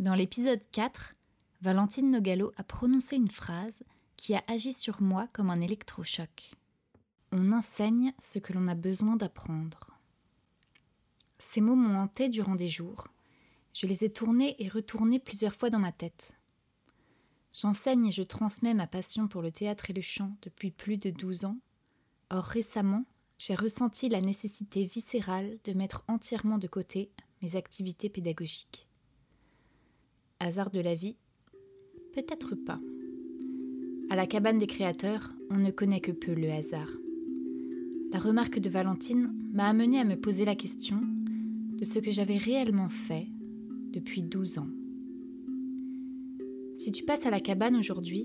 Dans l'épisode 4, Valentine Nogalo a prononcé une phrase qui a agi sur moi comme un électrochoc. On enseigne ce que l'on a besoin d'apprendre. Ces mots m'ont hanté durant des jours. Je les ai tournés et retournés plusieurs fois dans ma tête. J'enseigne et je transmets ma passion pour le théâtre et le chant depuis plus de 12 ans. Or récemment, j'ai ressenti la nécessité viscérale de mettre entièrement de côté mes activités pédagogiques. Hasard de la vie Peut-être pas. À la cabane des créateurs, on ne connaît que peu le hasard. La remarque de Valentine m'a amené à me poser la question de ce que j'avais réellement fait depuis 12 ans. Si tu passes à la cabane aujourd'hui,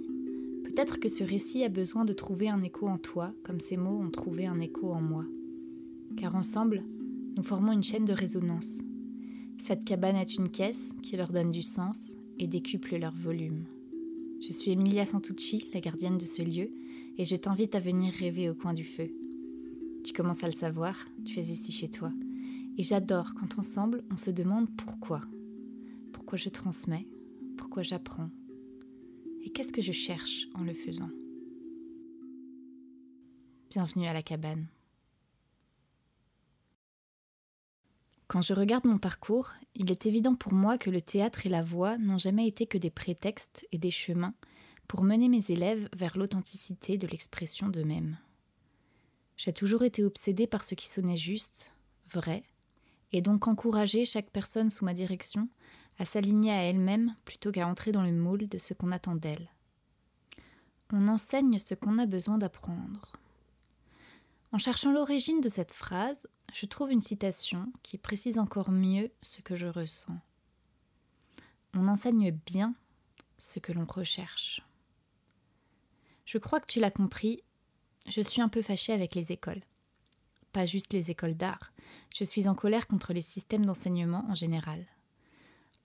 peut-être que ce récit a besoin de trouver un écho en toi, comme ces mots ont trouvé un écho en moi. Car ensemble, nous formons une chaîne de résonance. Cette cabane est une caisse qui leur donne du sens et décuple leur volume. Je suis Emilia Santucci, la gardienne de ce lieu, et je t'invite à venir rêver au coin du feu. Tu commences à le savoir, tu es ici chez toi. Et j'adore quand ensemble on se demande pourquoi. Pourquoi je transmets, pourquoi j'apprends, et qu'est-ce que je cherche en le faisant Bienvenue à la cabane. Quand je regarde mon parcours, il est évident pour moi que le théâtre et la voix n'ont jamais été que des prétextes et des chemins pour mener mes élèves vers l'authenticité de l'expression d'eux-mêmes. J'ai toujours été obsédée par ce qui sonnait juste, vrai, et donc encouragé chaque personne sous ma direction à s'aligner à elle-même plutôt qu'à entrer dans le moule de ce qu'on attend d'elle. On enseigne ce qu'on a besoin d'apprendre. En cherchant l'origine de cette phrase, je trouve une citation qui précise encore mieux ce que je ressens. On enseigne bien ce que l'on recherche. Je crois que tu l'as compris, je suis un peu fâchée avec les écoles. Pas juste les écoles d'art, je suis en colère contre les systèmes d'enseignement en général.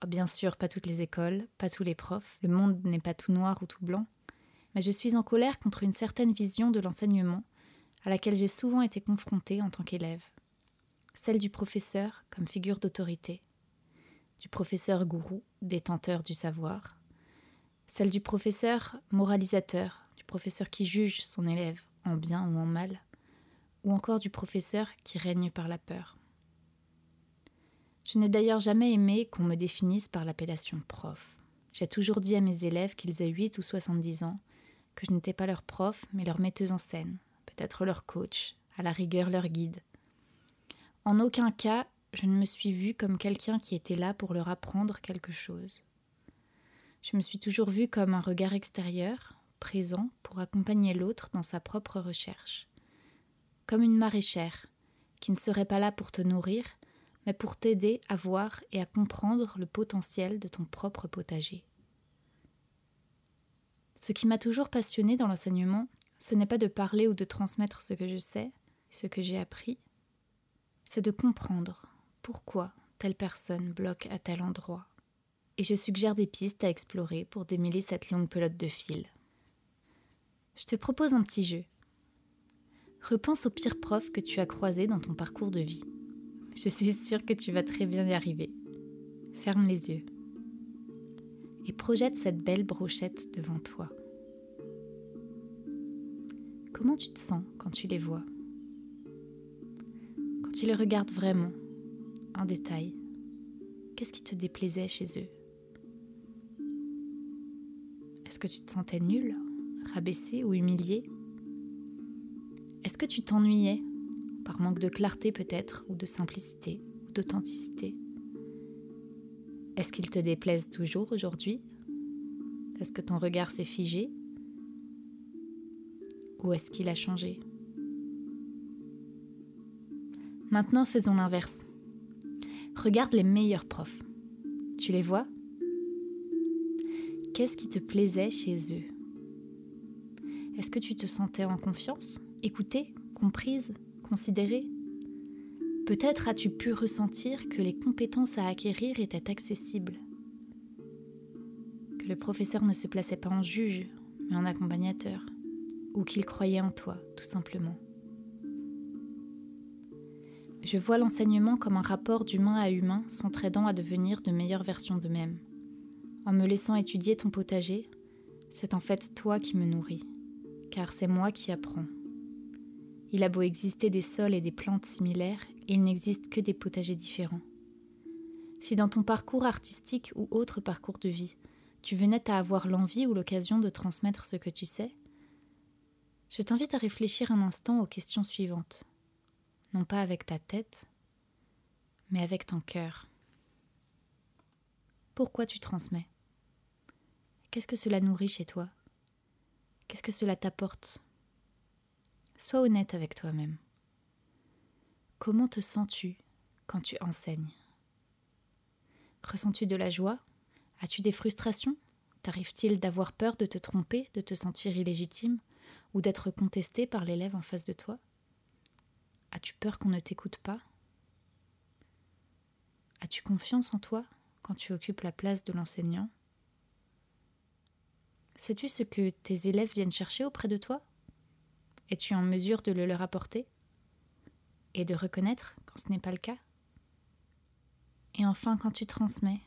Oh, bien sûr, pas toutes les écoles, pas tous les profs, le monde n'est pas tout noir ou tout blanc, mais je suis en colère contre une certaine vision de l'enseignement à laquelle j'ai souvent été confrontée en tant qu'élève. Celle du professeur comme figure d'autorité, du professeur gourou, détenteur du savoir, celle du professeur moralisateur, du professeur qui juge son élève en bien ou en mal, ou encore du professeur qui règne par la peur. Je n'ai d'ailleurs jamais aimé qu'on me définisse par l'appellation prof. J'ai toujours dit à mes élèves qu'ils aient 8 ou 70 ans, que je n'étais pas leur prof, mais leur metteuse en scène, peut-être leur coach, à la rigueur leur guide. En aucun cas, je ne me suis vue comme quelqu'un qui était là pour leur apprendre quelque chose. Je me suis toujours vue comme un regard extérieur, présent pour accompagner l'autre dans sa propre recherche. Comme une maraîchère, qui ne serait pas là pour te nourrir, mais pour t'aider à voir et à comprendre le potentiel de ton propre potager. Ce qui m'a toujours passionné dans l'enseignement, ce n'est pas de parler ou de transmettre ce que je sais, ce que j'ai appris, c'est de comprendre pourquoi telle personne bloque à tel endroit. Et je suggère des pistes à explorer pour démêler cette longue pelote de fil. Je te propose un petit jeu. Repense au pire prof que tu as croisé dans ton parcours de vie. Je suis sûre que tu vas très bien y arriver. Ferme les yeux et projette cette belle brochette devant toi. Comment tu te sens quand tu les vois? Quand tu les regardes vraiment, en détail, qu'est-ce qui te déplaisait chez eux? Est-ce que tu te sentais nul, rabaissé ou humilié? Est-ce que tu t'ennuyais par manque de clarté peut-être, ou de simplicité, ou d'authenticité? Est-ce qu'il te déplaise toujours aujourd'hui? Est-ce que ton regard s'est figé? Ou est-ce qu'il a changé Maintenant, faisons l'inverse. Regarde les meilleurs profs. Tu les vois? Qu'est-ce qui te plaisait chez eux? Est-ce que tu te sentais en confiance, écoutée, comprise considéré Peut-être as-tu pu ressentir que les compétences à acquérir étaient accessibles, que le professeur ne se plaçait pas en juge, mais en accompagnateur, ou qu'il croyait en toi, tout simplement. Je vois l'enseignement comme un rapport d'humain à humain s'entraidant à devenir de meilleures versions d'eux-mêmes. En me laissant étudier ton potager, c'est en fait toi qui me nourris, car c'est moi qui apprends. Il a beau exister des sols et des plantes similaires, il n'existe que des potagers différents. Si dans ton parcours artistique ou autre parcours de vie, tu venais à avoir l'envie ou l'occasion de transmettre ce que tu sais, je t'invite à réfléchir un instant aux questions suivantes. Non pas avec ta tête, mais avec ton cœur. Pourquoi tu transmets? Qu'est-ce que cela nourrit chez toi? Qu'est-ce que cela t'apporte? Sois honnête avec toi-même. Comment te sens-tu quand tu enseignes? Ressens-tu de la joie? As-tu des frustrations? T'arrive-t-il d'avoir peur de te tromper, de te sentir illégitime? Ou d'être contesté par l'élève en face de toi? As-tu peur qu'on ne t'écoute pas? As-tu confiance en toi quand tu occupes la place de l'enseignant? Sais-tu ce que tes élèves viennent chercher auprès de toi? Es-tu en mesure de le leur apporter? Et de reconnaître quand ce n'est pas le cas? Et enfin, quand tu transmets,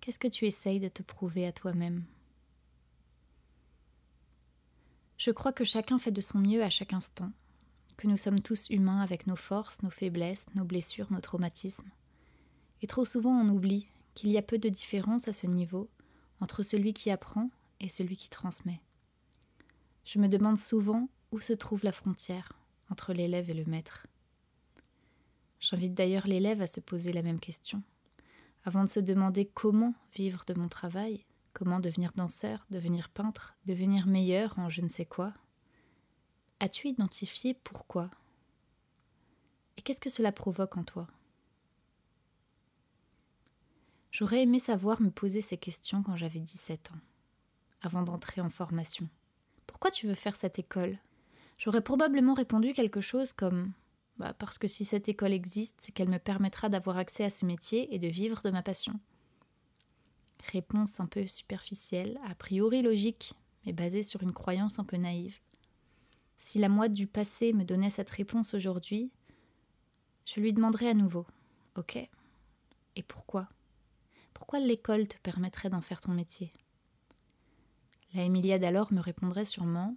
qu'est-ce que tu essayes de te prouver à toi-même? Je crois que chacun fait de son mieux à chaque instant, que nous sommes tous humains avec nos forces, nos faiblesses, nos blessures, nos traumatismes. Et trop souvent on oublie qu'il y a peu de différence à ce niveau entre celui qui apprend et celui qui transmet. Je me demande souvent où se trouve la frontière entre l'élève et le maître. J'invite d'ailleurs l'élève à se poser la même question. Avant de se demander comment vivre de mon travail, comment devenir danseur, devenir peintre, devenir meilleur en je ne sais quoi, as-tu identifié pourquoi? Et qu'est-ce que cela provoque en toi? J'aurais aimé savoir me poser ces questions quand j'avais 17 ans, avant d'entrer en formation. Pourquoi tu veux faire cette école? J'aurais probablement répondu quelque chose comme bah Parce que si cette école existe, c'est qu'elle me permettra d'avoir accès à ce métier et de vivre de ma passion. Réponse un peu superficielle, a priori logique, mais basée sur une croyance un peu naïve. Si la moi du passé me donnait cette réponse aujourd'hui, je lui demanderais à nouveau Ok, et pourquoi? Pourquoi l'école te permettrait d'en faire ton métier? La Émiliade alors me répondrait sûrement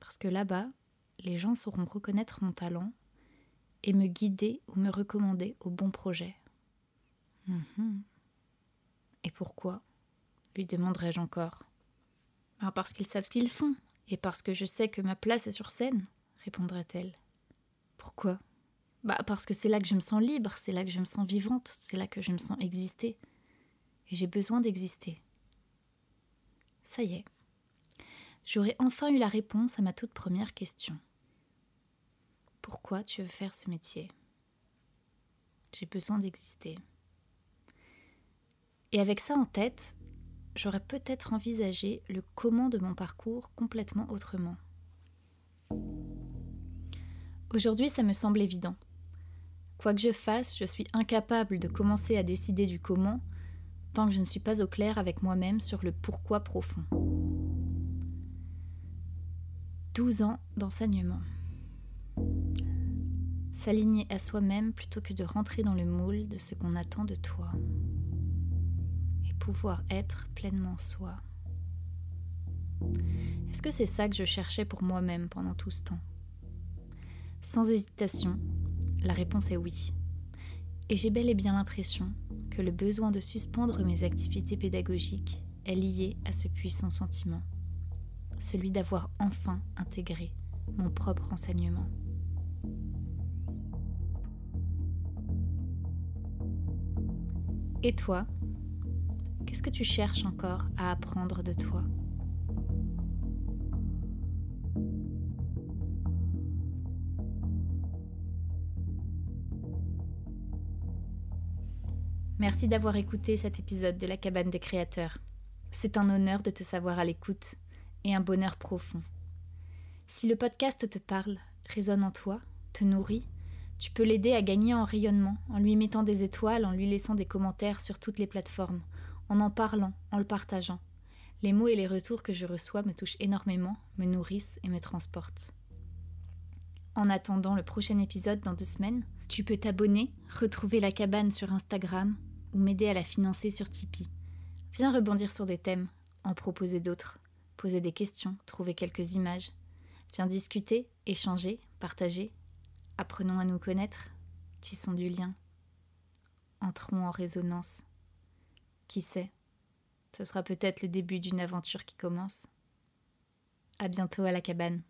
Parce que là-bas, les gens sauront reconnaître mon talent et me guider ou me recommander au bon projet. Mhm. Et pourquoi lui demanderai-je encore? Ah, parce qu'ils savent ce qu'ils font, et parce que je sais que ma place est sur scène, répondrait-elle. Pourquoi? Bah parce que c'est là que je me sens libre, c'est là que je me sens vivante, c'est là que je me sens exister. Et j'ai besoin d'exister. Ça y est. J'aurais enfin eu la réponse à ma toute première question. Pourquoi tu veux faire ce métier? J'ai besoin d'exister. Et avec ça en tête, j'aurais peut-être envisagé le comment de mon parcours complètement autrement. Aujourd'hui, ça me semble évident. Quoi que je fasse, je suis incapable de commencer à décider du comment tant que je ne suis pas au clair avec moi-même sur le pourquoi profond. 12 ans d'enseignement. S'aligner à soi-même plutôt que de rentrer dans le moule de ce qu'on attend de toi. Pouvoir être pleinement soi. Est-ce que c'est ça que je cherchais pour moi-même pendant tout ce temps? Sans hésitation, la réponse est oui. Et j'ai bel et bien l'impression que le besoin de suspendre mes activités pédagogiques est lié à ce puissant sentiment, celui d'avoir enfin intégré mon propre enseignement. Et toi, qu'est-ce que tu cherches encore à apprendre de toi? Merci d'avoir écouté cet épisode de la cabane des créateurs. C'est un honneur de te savoir à l'écoute et un bonheur profond. Si le podcast te parle, résonne en toi, te nourrit, tu peux l'aider à gagner en rayonnement en lui mettant des étoiles, en lui laissant des commentaires sur toutes les plateformes, en en parlant, en le partageant. Les mots et les retours que je reçois me touchent énormément, me nourrissent et me transportent. En attendant le prochain épisode dans deux semaines, tu peux t'abonner, retrouver la cabane sur Instagram ou m'aider à la financer sur Tipeee. Viens rebondir sur des thèmes, en proposer d'autres, poser des questions, trouver quelques images. Viens discuter, échanger, partager. Apprenons à nous connaître, tissons du lien. Entrons en résonance. Qui sait? Ce sera peut-être le début d'une aventure qui commence. À bientôt à la cabane.